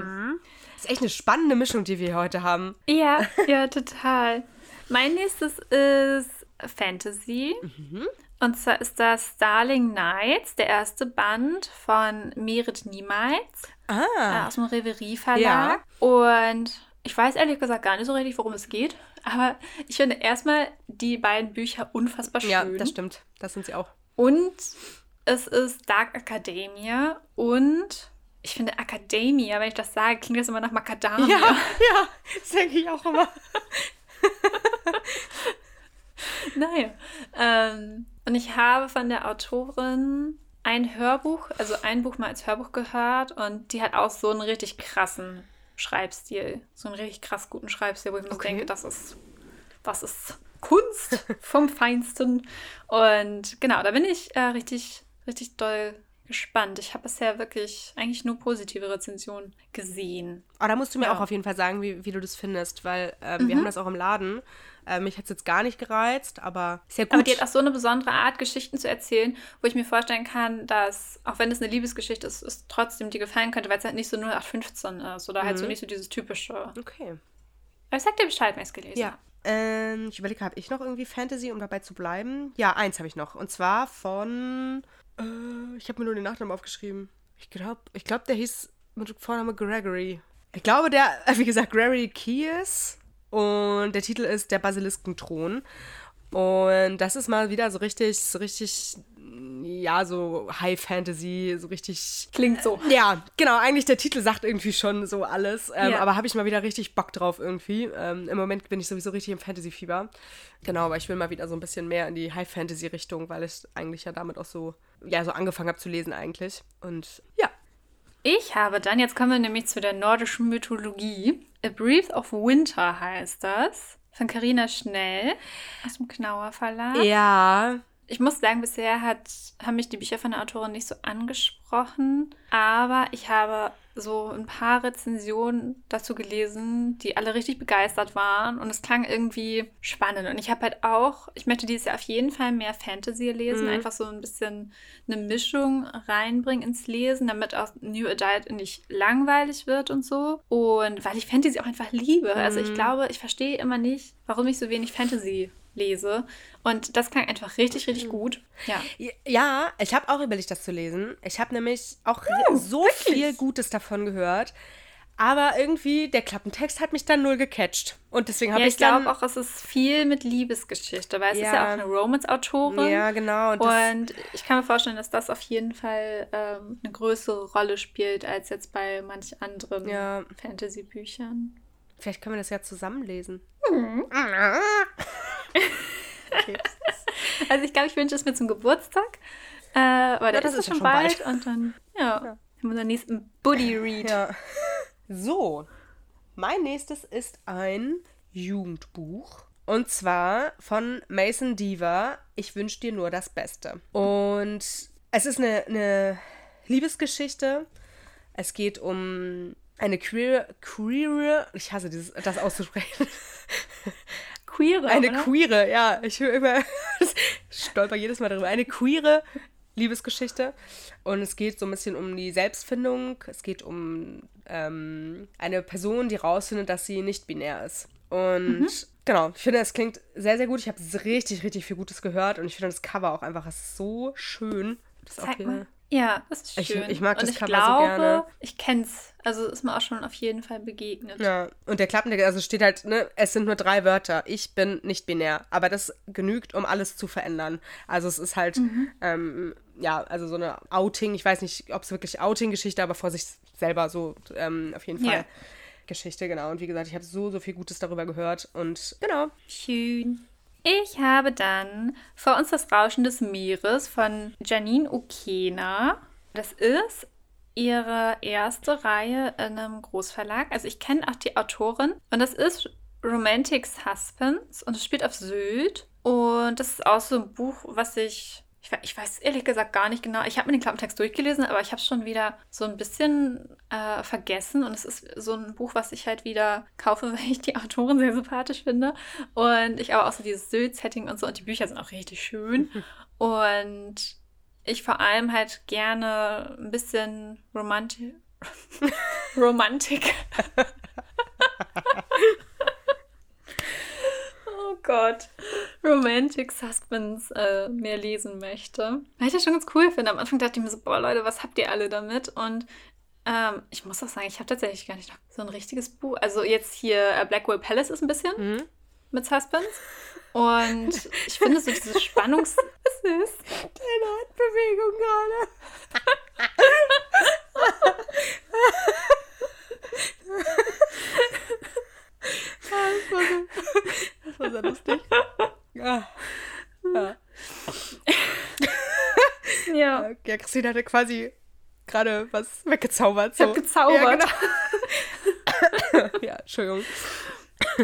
Das ist echt eine spannende Mischung, die wir hier heute haben. Ja, ja, total. Mein nächstes ist Fantasy. Mhm. Und zwar ist das Starling Nights, der erste Band von Merit Niemals Ah. aus dem Reverie Verlag. Und ich weiß ehrlich gesagt gar nicht so richtig, worum es geht. Aber ich finde erstmal die beiden Bücher unfassbar schön. Ja, das stimmt. Das sind sie auch. Und es ist Dark Academia und ich finde Academia, wenn ich das sage, klingt das immer nach Macadamia. Ja, ja, das denke ich auch immer. Naja. Ähm, und ich habe von der Autorin ein Hörbuch, also ein Buch mal als Hörbuch gehört und die hat auch so einen richtig krassen Schreibstil. So einen richtig krass guten Schreibstil, wo ich mir Okay. denke, das ist, das ist Kunst vom Feinsten. Und genau, da bin ich äh, richtig, richtig doll gespannt. Ich habe bisher wirklich eigentlich nur positive Rezensionen gesehen. Aber da musst du mir Ja. auch auf jeden Fall sagen, wie, wie du das findest, weil ähm, wir haben das auch im Laden. Äh, mich hat es jetzt gar nicht gereizt, aber ist ja gut. Aber die hat auch so eine besondere Art, Geschichten zu erzählen, wo ich mir vorstellen kann, dass, auch wenn es eine Liebesgeschichte ist, es trotzdem dir gefallen könnte, weil es halt nicht so 0815 ist oder halt so nicht so dieses typische. Aber okay. ich sag dir Bescheid, wenn ich es gelesen Ja. habe. Ähm, ich überlege, habe ich noch irgendwie Fantasy, um dabei zu bleiben? Ja, eins habe ich noch. Und zwar von. Äh, ich habe mir nur den Nachnamen aufgeschrieben. Ich glaube, ich glaub, der hieß mit Vorname Gregory. Ich glaube, der, wie gesagt, Gregory Keyes. Und der Titel ist Der Basiliskenthron. Und das ist mal wieder so richtig, so richtig, ja, so High Fantasy, so richtig Klingt so. ja, genau. Eigentlich der Titel sagt irgendwie schon so alles. Ähm, Ja. Aber habe ich mal wieder richtig Bock drauf irgendwie. Ähm, Im Moment bin ich sowieso richtig im Fantasy-Fieber. Genau, aber ich will mal wieder so ein bisschen mehr in die High-Fantasy-Richtung, weil ich eigentlich ja damit auch so, ja, so angefangen habe zu lesen eigentlich. Und ja. Ich habe dann, jetzt kommen wir nämlich zu der nordischen Mythologie. A Breath of Winter heißt das. Von Carina Schnell aus dem Knauer Verlag. Ja. Ich muss sagen, bisher hat, haben mich die Bücher von der Autorin nicht so angesprochen, aber ich habe so ein paar Rezensionen dazu gelesen, die alle richtig begeistert waren und es klang irgendwie spannend. Und ich habe halt auch, ich möchte dieses Jahr auf jeden Fall mehr Fantasy lesen, Mhm. einfach so ein bisschen eine Mischung reinbringen ins Lesen, damit auch New Adult nicht langweilig wird und so. Und weil ich Fantasy auch einfach liebe. Also ich Mhm. glaube, ich verstehe immer nicht, warum ich so wenig Fantasy lese. Und das klang einfach richtig, richtig gut. Ja. Ja, ich habe auch überlegt, das zu lesen. Ich habe nämlich auch so viel Gutes davon gehört. Aber irgendwie, der Klappentext hat mich dann null gecatcht. Und deswegen habe ja, ich ich glaube auch, es ist viel mit Liebesgeschichte, weil es Ja. ist ja auch eine Romance-Autorin. Ja, genau. Und Und ich kann mir vorstellen, dass das auf jeden Fall ähm, eine größere Rolle spielt als jetzt bei manch anderen Ja. Fantasy-Büchern. vielleicht können wir das ja zusammenlesen. Also ich glaube, ich wünsche es mir zum Geburtstag, äh, weil der das ist, ist ja ja schon schon bald. bald. Und dann, ja, haben wir unseren nächsten Buddy-Read. Ja. So, mein nächstes ist ein Jugendbuch. Und zwar von Mason Diva. Ich wünsche dir nur das Beste. Und es ist eine, eine Liebesgeschichte. Es geht um eine queer, queer, ich hasse dieses, das auszusprechen. Queere, Eine oder? queere, ja, ich höre immer, stolper jedes Mal darüber. Eine queere Liebesgeschichte. Und es geht so ein bisschen um die Selbstfindung. Es geht um ähm, eine Person, die rausfindet, dass sie nicht binär ist. Und Mhm. genau, ich finde, es klingt sehr, sehr gut. Ich habe richtig, richtig viel Gutes gehört. Und ich finde das Cover auch einfach so schön. Das ist auch Zeig mal. Ja, das ist Ich- schön. ich mag Und das ich Cover so glaube, gerne. Ich kenn's. Also ist mir auch schon auf jeden Fall begegnet. Ja, und der Klappentext, also steht halt, ne, es sind nur drei Wörter. Ich bin nicht binär. Aber das genügt, um alles zu verändern. Also es ist halt, ähm, ja, also so eine Outing, ich weiß nicht, ob es wirklich Outing-Geschichte, aber vor sich selber so ähm, auf jeden Fall Ja. Geschichte, genau. Und wie gesagt, ich habe so, so viel Gutes darüber gehört. Und genau. Schön. Ich habe dann vor uns das Rauschen des Meeres von Janine Ukena. Das ist ihre erste Reihe in einem Großverlag. Also ich kenne auch die Autorin und das ist Romantic Suspense und es spielt auf Sylt. Und das ist auch so ein Buch, was ich. Ich ich weiß ehrlich gesagt gar nicht genau. Ich habe mir den Klappentext durchgelesen, aber ich habe es schon wieder so ein bisschen äh, vergessen. Und es ist so ein Buch, was ich halt wieder kaufe, weil ich die Autorin sehr sympathisch finde. Und ich aber auch so dieses Sylt-Setting und so. Und die Bücher sind auch richtig schön. Und ich vor allem halt gerne ein bisschen Romantik. Romantik. Gott. Romantic Suspense äh, mehr lesen möchte. Weil ich das schon ganz cool finde. Am Anfang dachte ich mir so, boah Leute, was habt ihr alle damit? Und ähm, ich muss auch sagen, ich habe tatsächlich gar nicht noch so ein richtiges Buch. Also jetzt hier äh, Blackwell Palace ist ein bisschen Mhm. mit Suspense. Und ich finde so dieses Spannungs... Was ist? Deine Handbewegung gerade. Das, war so, das war sehr lustig. Ja. Ja. Ja. ja, Christine hatte quasi gerade was weggezaubert. So. hab gezaubert. Ja, genau. ja, Entschuldigung.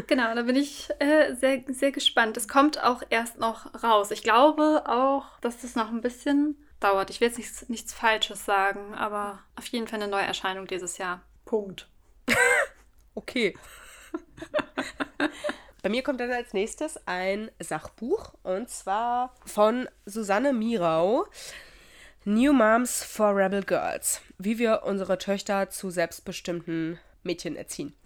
Genau, da bin ich äh, sehr, sehr gespannt. Es kommt auch erst noch raus. Ich glaube auch, dass das noch ein bisschen dauert. Ich will jetzt nichts, nichts Falsches sagen, aber auf jeden Fall eine Neuerscheinung dieses Jahr. Punkt. Okay. Bei mir kommt dann als nächstes ein Sachbuch und zwar von Susanne Mirau. New Moms for Rebel Girls. Wie wir unsere Töchter zu selbstbestimmten Mädchen erziehen.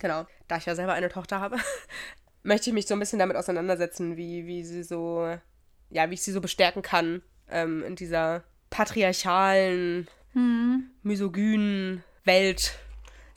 Genau. Da ich ja selber eine Tochter habe, möchte ich mich so ein bisschen damit auseinandersetzen, wie, wie sie so, ja, wie ich sie so bestärken kann ähm, in dieser patriarchalen, misogynen Welt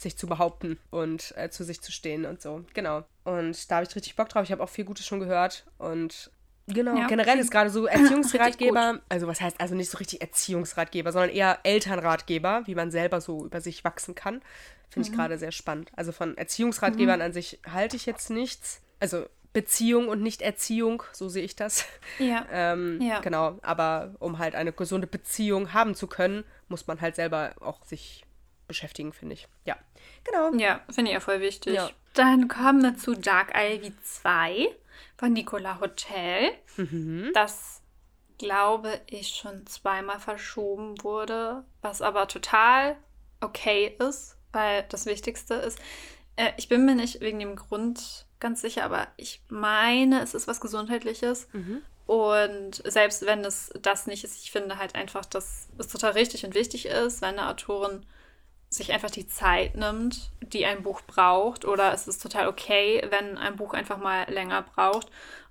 sich zu behaupten und äh, zu sich zu stehen und so. Genau. Und da habe ich richtig Bock drauf. Ich habe auch viel Gutes schon gehört. Und genau, Ja, generell ist gerade so Erziehungsratgeber, also was heißt also nicht so richtig Erziehungsratgeber, sondern eher Elternratgeber, wie man selber so über sich wachsen kann. Finde ich gerade sehr spannend. Also von Erziehungsratgebern an sich halte ich jetzt nichts. Also Beziehung und nicht Erziehung, so sehe ich das. Ja. Ähm, Ja. Genau, aber um halt eine gesunde Beziehung haben zu können, muss man halt selber auch sich beschäftigen, finde ich. Ja, genau. Ja, finde ich ja voll wichtig. Ja. Dann kommen wir zu Dark Ivy 2 von Nicola Hotel. Mhm. Das glaube ich schon zweimal verschoben wurde, was aber total okay ist, weil das Wichtigste ist, äh, ich bin mir nicht wegen dem Grund ganz sicher, aber ich meine, es ist was Gesundheitliches. Mhm. Und selbst wenn es das nicht ist, ich finde halt einfach, dass es total richtig und wichtig ist, wenn eine Autorin sich einfach die Zeit nimmt, die ein Buch braucht. Oder es ist total okay, wenn ein Buch einfach mal länger braucht.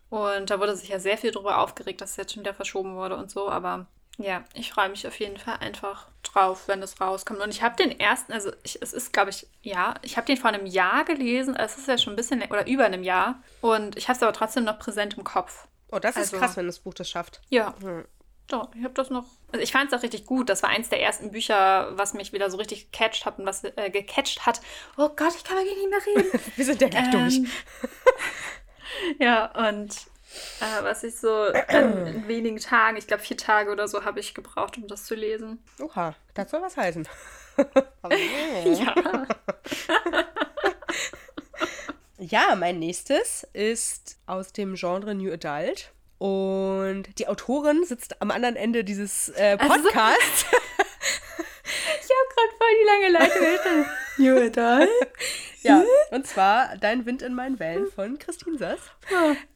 Und da wurde sich ja sehr viel drüber aufgeregt, dass es jetzt schon wieder verschoben wurde und so. Aber ja, ich freue mich auf jeden Fall einfach drauf, wenn es rauskommt. Und ich habe den ersten, also ich, es ist, glaube ich, ja, ich habe den vor einem Jahr gelesen. Es ist ja schon ein bisschen, oder über einem Jahr. Und ich habe es aber trotzdem noch präsent im Kopf. Oh, das also, ist krass, wenn das Buch das schafft. Ja. Hm. Doch, ich habe das noch. Also ich fand es auch richtig gut. Das war eins der ersten Bücher, was mich wieder so richtig gecatcht hat und was äh, gecatcht hat. Oh Gott, ich kann wirklich nicht mehr reden. Wir sind ja gleich ähm, durch. ja, und äh, was ich so in wenigen Tagen, ich glaube vier Tage oder so, habe ich gebraucht, um das zu lesen. Oha, das soll was heißen. ja. ja, mein nächstes ist aus dem Genre New Adult. Und die Autorin sitzt am anderen Ende dieses äh, Podcasts. Also, ich habe gerade voll die lange Leitung. Ja, und zwar Dein Wind in meinen Wellen von Christine Sass.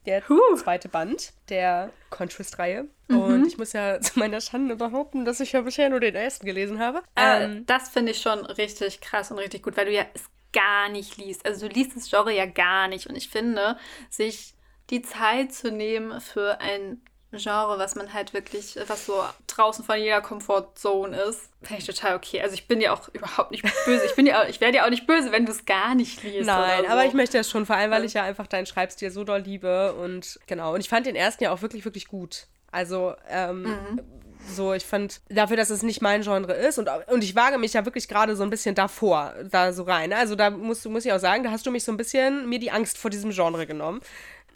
Der zweite Band der Contrast-Reihe. Mhm. Und ich muss ja zu meiner Schande behaupten, dass ich ja bisher nur den ersten gelesen habe. Äh, ähm, das finde ich schon richtig krass und richtig gut, weil du ja es gar nicht liest. Also du liest das Genre ja gar nicht. Und ich finde, sich die Zeit zu nehmen für ein Genre, was man halt wirklich, was so draußen von jeder Komfortzone ist, finde ich total okay. Also ich bin ja auch überhaupt nicht böse. Ich bin ja, ich werde ja auch nicht böse, wenn du es gar nicht liest. Nein, so. aber ich möchte das schon, vor allem, weil ich ja einfach deinen Schreibstil so doll liebe und genau. Und ich fand den ersten ja auch wirklich, wirklich gut. Also, ähm, mhm. So, ich fand, dafür, dass es nicht mein Genre ist und, und ich wage mich ja wirklich gerade so ein bisschen davor, da so rein. Also da musst, muss ich auch sagen, da hast du mich so ein bisschen mir die Angst vor diesem Genre genommen.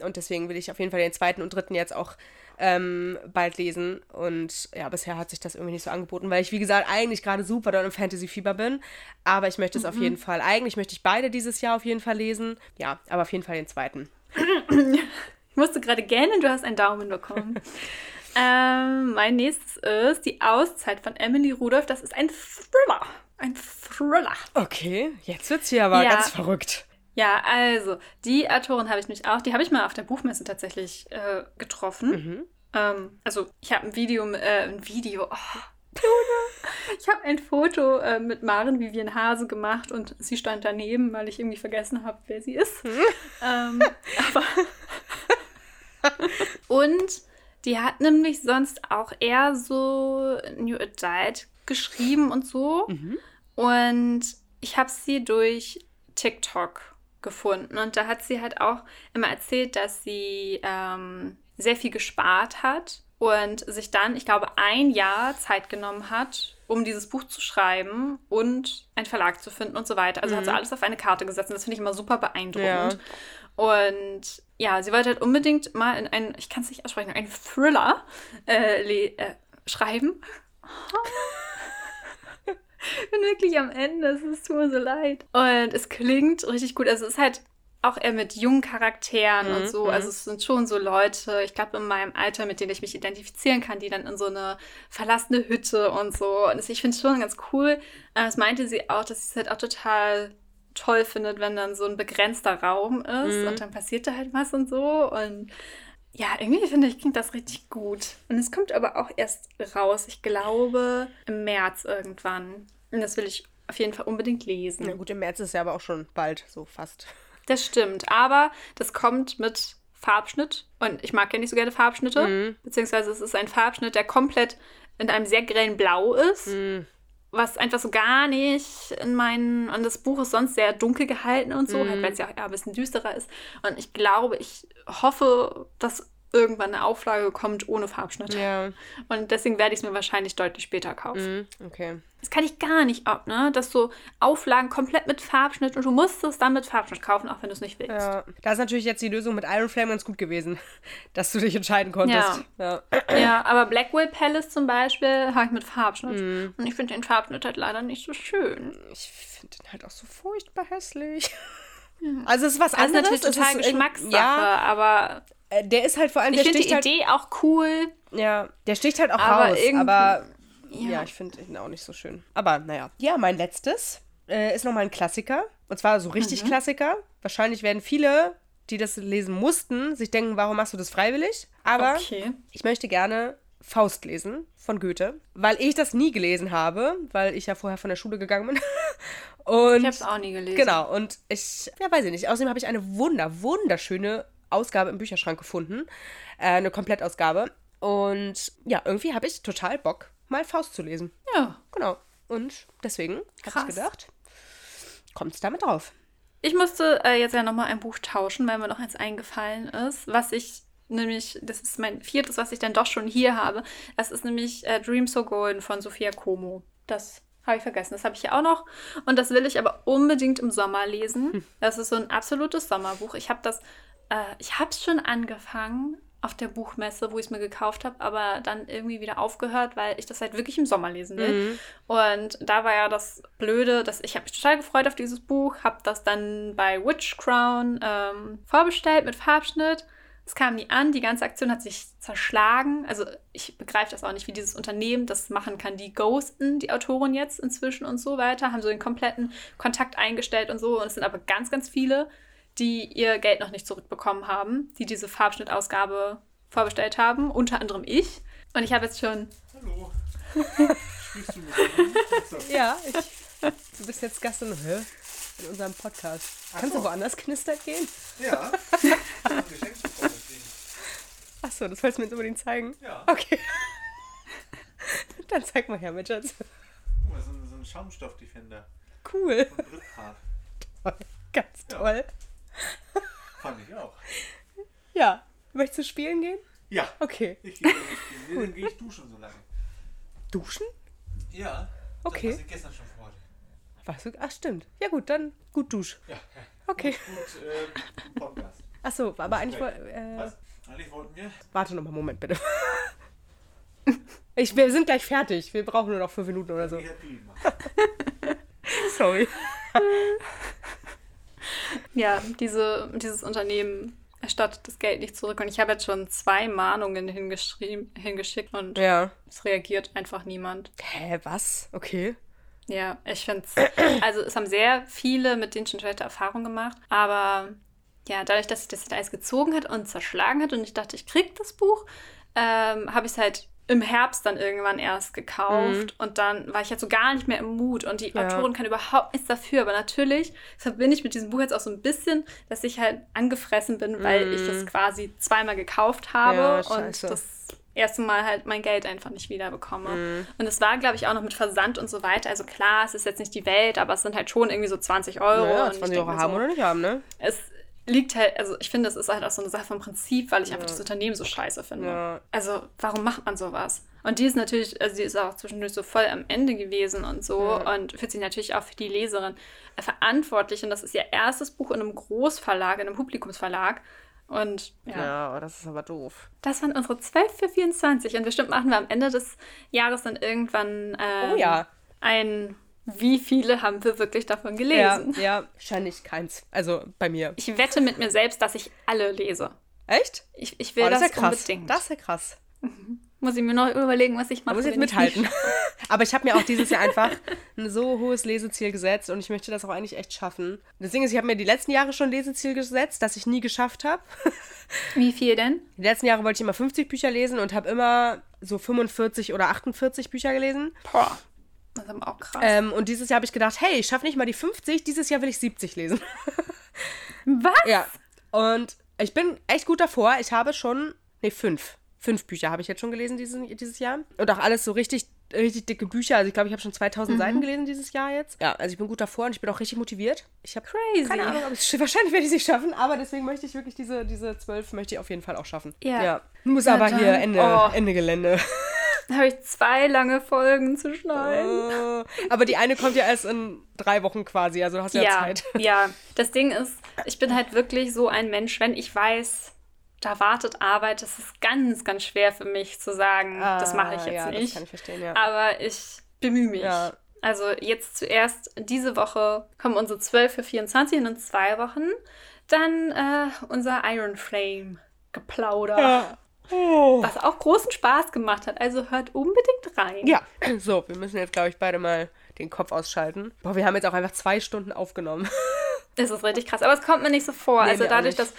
Und deswegen will ich auf jeden Fall den zweiten und dritten jetzt auch ähm, bald lesen. Und ja, bisher hat sich das irgendwie nicht so angeboten, weil ich, wie gesagt, eigentlich gerade super doll im Fantasy-Fieber bin. Aber ich möchte es mhm. auf jeden Fall. Eigentlich möchte ich beide dieses Jahr auf jeden Fall lesen. Ja, aber auf jeden Fall den zweiten. Ich musste gerade gähnen, du hast einen Daumen bekommen. ähm, mein nächstes ist Die Auszeit von Emily Rudolph. Das ist ein Thriller. Ein Thriller. Okay, jetzt wird es hier aber ja. ganz verrückt. Ja, also, die Autorin habe ich mich auch, die habe ich mal auf der Buchmesse tatsächlich äh, getroffen. Mhm. Ähm, also, ich habe ein Video, äh, ein Video, oh, ich habe ein Foto äh, mit Maren Vivian Hase gemacht und sie stand daneben, weil ich irgendwie vergessen habe, wer sie ist. Mhm. Ähm, aber und die hat nämlich sonst auch eher so New Adult geschrieben und so. Mhm. Und ich habe sie durch TikTok gefunden. Und da hat sie halt auch immer erzählt, dass sie ähm, sehr viel gespart hat und sich dann, ich glaube, ein Jahr Zeit genommen hat, um dieses Buch zu schreiben und einen Verlag zu finden und so weiter. Also mhm. hat sie alles auf eine Karte gesetzt und das finde ich immer super beeindruckend. Ja. Und ja, sie wollte halt unbedingt mal in einen, ich kann es nicht aussprechen, einen Thriller äh, äh, schreiben. Bin wirklich am Ende. Es tut mir so leid. Und es klingt richtig gut. Also es ist halt auch eher mit jungen Charakteren mhm, und so. Mhm. Also es sind schon so Leute, ich glaube in meinem Alter, mit denen ich mich identifizieren kann, die dann in so eine verlassene Hütte und so. Und ich finde es schon ganz cool. Äh, das meinte sie auch, dass sie es halt auch total toll findet, wenn dann so ein begrenzter Raum ist mhm. und dann passiert da halt was und so. Und ja, irgendwie finde ich, klingt das richtig gut. Und es kommt aber auch erst raus, ich glaube, im März irgendwann. Und das will ich auf jeden Fall unbedingt lesen. Na gut, im März ist ja aber auch schon bald, so fast. Das stimmt, aber das kommt mit Farbschnitt. Und ich mag ja nicht so gerne Farbschnitte. Mhm. Beziehungsweise es ist ein Farbschnitt, der komplett in einem sehr grellen Blau ist. Mhm was einfach so gar nicht in meinen. Und das Buch ist sonst sehr dunkel gehalten und so, halt, mhm. halt, weil es ja, ja ein bisschen düsterer ist. Und ich glaube, ich hoffe, dass irgendwann eine Auflage kommt ohne Farbschnitt. Ja. Und deswegen werde ich es mir wahrscheinlich deutlich später kaufen. Mhm, okay. Das kann ich gar nicht ab, ne? Dass so Auflagen komplett mit Farbschnitt und du musst es dann mit Farbschnitt kaufen, auch wenn du es nicht willst. Ja. Da ist natürlich jetzt die Lösung mit Iron Flame ganz gut gewesen, dass du dich entscheiden konntest. Ja, ja. ja aber Blackwell Palace zum Beispiel habe ich mit Farbschnitt. Mhm. Und ich finde den Farbschnitt halt leider nicht so schön. Ich finde den halt auch so furchtbar hässlich. Also es ist was anderes. Das ist natürlich total Geschmackssache, ja, aber der ist halt vor allem. Ich finde die halt, Idee auch cool. Ja, der sticht halt auch aber raus. Aber ja, ja ich finde ihn auch nicht so schön. Aber naja. Ja, mein letztes äh, ist nochmal ein Klassiker. Und zwar so richtig mhm. Klassiker. Wahrscheinlich werden viele, die das lesen mussten, sich denken, warum machst du das freiwillig? Aber okay. ich möchte gerne Faust lesen von Goethe, weil ich das nie gelesen habe, weil ich ja vorher von der Schule gegangen bin. und ich habe es auch nie gelesen. Genau, und ich, ja, weiß ich nicht. Außerdem habe ich eine wunder, wunderschöne Ausgabe im Bücherschrank gefunden. Äh, eine Komplettausgabe. Und ja, irgendwie habe ich total Bock, mal Faust zu lesen. Ja. Genau. Und deswegen habe ich gedacht, kommt es damit drauf. Ich musste äh, jetzt ja nochmal ein Buch tauschen, weil mir noch eins eingefallen ist, was ich nämlich, das ist mein viertes, was ich dann doch schon hier habe. Das ist nämlich äh, Dream So Golden von Sophia Como. Das habe ich vergessen. Das habe ich hier auch noch. Und das will ich aber unbedingt im Sommer lesen. Hm. Das ist so ein absolutes Sommerbuch. Ich habe das, äh, ich habe es schon angefangen auf der Buchmesse, wo ich es mir gekauft habe, aber dann irgendwie wieder aufgehört, weil ich das halt wirklich im Sommer lesen will. Mhm. Und da war ja das Blöde, dass ich habe mich total gefreut auf dieses Buch, habe das dann bei Witch Crown ähm, vorbestellt mit Farbschnitt es kam nie an, die ganze Aktion hat sich zerschlagen. Also ich begreife das auch nicht, wie dieses Unternehmen das machen kann. Die ghosten die Autorin jetzt inzwischen und so weiter, haben so den kompletten Kontakt eingestellt und so. Und es sind aber ganz, ganz viele, die ihr Geld noch nicht zurückbekommen haben, die diese Farbschnittausgabe vorbestellt haben, unter anderem ich. Und ich habe jetzt schon. Hallo. Spielst du mit Ja, ich, du bist jetzt Gast in, in unserem Podcast. Ach Kannst so. du woanders knistern gehen? Ja. Achso, das wolltest du mir jetzt unbedingt zeigen? Ja. Okay. Dann zeig mal her, mit Schatz. Guck mal, so, so ein Schaumstoff-Defender. Cool. Und Toll. Ganz ja. toll. Fand ich auch. Ja. Möchtest du spielen gehen? Ja. Okay. Ich gehe spielen. Dann gehe ich duschen so lange. Duschen? Ja. Okay. Das, was ich gestern schon vorhatte. Was? Ach, stimmt. Ja, gut, dann gut dusch. Ja. Okay. Gut, äh, Podcast. Achso, aber eigentlich. Äh, was? Eigentlich wollten wir. Warte noch mal, Moment bitte. Ich, wir sind gleich fertig. Wir brauchen nur noch fünf Minuten oder so. Sorry. Ja, diese, dieses Unternehmen erstattet das Geld nicht zurück. Und ich habe jetzt schon zwei Mahnungen hingeschrieben, hingeschickt und ja. es reagiert einfach niemand. Hä, was? Okay. Ja, ich finde es. Also, es haben sehr viele mit denen schon schlechte Erfahrungen gemacht, aber ja, dadurch, dass sich das alles gezogen hat und zerschlagen hat und ich dachte, ich krieg das Buch, ähm, habe ich es halt im Herbst dann irgendwann erst gekauft mhm. und dann war ich halt so gar nicht mehr im Mut und die ja. Autorin kann überhaupt nichts dafür, aber natürlich verbinde ich mit diesem Buch jetzt auch so ein bisschen, dass ich halt angefressen bin, weil mhm. ich das quasi zweimal gekauft habe ja, und das erste Mal halt mein Geld einfach nicht wieder bekomme. Mhm. Und es war, glaube ich, auch noch mit Versand und so weiter. Also klar, es ist jetzt nicht die Welt, aber es sind halt schon irgendwie so 20 Euro. Ja, 20 Euro haben so, oder nicht haben, ne? Es liegt halt, also ich finde, es ist halt auch so eine Sache vom Prinzip, weil ich ja. einfach das Unternehmen so scheiße finde. Ja. Also, warum macht man sowas? Und die ist natürlich, also die ist auch zwischendurch so voll am Ende gewesen und so ja. und fühlt sich natürlich auch für die Leserin verantwortlich. Und das ist ihr erstes Buch in einem Großverlag, in einem Publikumsverlag. Und ja. Ja, oh, das ist aber doof. Das waren unsere 12 für 24. Und bestimmt machen wir am Ende des Jahres dann irgendwann ähm, oh, ja. ein wie viele haben wir wirklich davon gelesen? Ja, ja, wahrscheinlich keins. Also bei mir. Ich wette mit mir selbst, dass ich alle lese. Echt? Ich, ich will oh, das, das ja krass. unbedingt. Das ist ja krass. Mhm. Muss ich mir noch überlegen, was ich mache. muss jetzt mithalten. Aber ich habe mir auch dieses Jahr einfach ein so hohes Leseziel gesetzt und ich möchte das auch eigentlich echt schaffen. Das Ding ist, ich habe mir die letzten Jahre schon Leseziel gesetzt, das ich nie geschafft habe. Wie viel denn? Die letzten Jahre wollte ich immer 50 Bücher lesen und habe immer so 45 oder 48 Bücher gelesen. Boah. Das ist aber auch krass. Ähm, und dieses Jahr habe ich gedacht, hey, ich schaffe nicht mal die 50, dieses Jahr will ich 70 lesen. Was? Ja. Und ich bin echt gut davor. Ich habe schon, nee, fünf. Fünf Bücher habe ich jetzt schon gelesen dieses, dieses Jahr. Und auch alles so richtig, richtig dicke Bücher. Also ich glaube, ich habe schon 2000 mhm. Seiten gelesen dieses Jahr jetzt. Ja, also ich bin gut davor und ich bin auch richtig motiviert. Ich habe keine Ahnung, aber ich, wahrscheinlich werde ich sie schaffen. Aber deswegen möchte ich wirklich diese, diese zwölf möchte ich auf jeden Fall auch schaffen. Ja. ja. Muss ja, aber dann, hier Ende, oh. Ende Gelände. Da habe ich zwei lange Folgen zu schneiden. Oh, aber die eine kommt ja erst in drei Wochen quasi, also du hast ja, ja Zeit. Ja, das Ding ist, ich bin halt wirklich so ein Mensch, wenn ich weiß, da wartet Arbeit, das ist ganz, ganz schwer für mich zu sagen, ah, das mache ich jetzt ja, nicht. Das kann ich verstehen, ja. Aber ich bemühe mich. Ja. Also jetzt zuerst diese Woche kommen unsere 12 für 24 und in zwei Wochen dann äh, unser Iron Flame geplaudert. Ja. Oh. Was auch großen Spaß gemacht hat. Also hört unbedingt rein. Ja, so, wir müssen jetzt, glaube ich, beide mal den Kopf ausschalten. Boah, wir haben jetzt auch einfach zwei Stunden aufgenommen. Das ist richtig krass. Aber es kommt mir nicht so vor. Nee, also dadurch, dass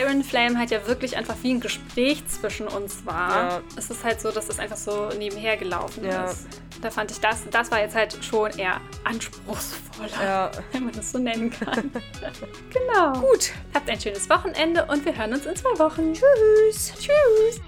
Iron Flame halt ja wirklich einfach wie ein Gespräch zwischen uns war, ja. ist es halt so, dass es einfach so nebenher gelaufen ja. ist. Da fand ich das, das war jetzt halt schon eher anspruchsvoller, ja. wenn man das so nennen kann. genau. Gut. Habt ein schönes Wochenende und wir hören uns in zwei Wochen. Tschüss. Tschüss.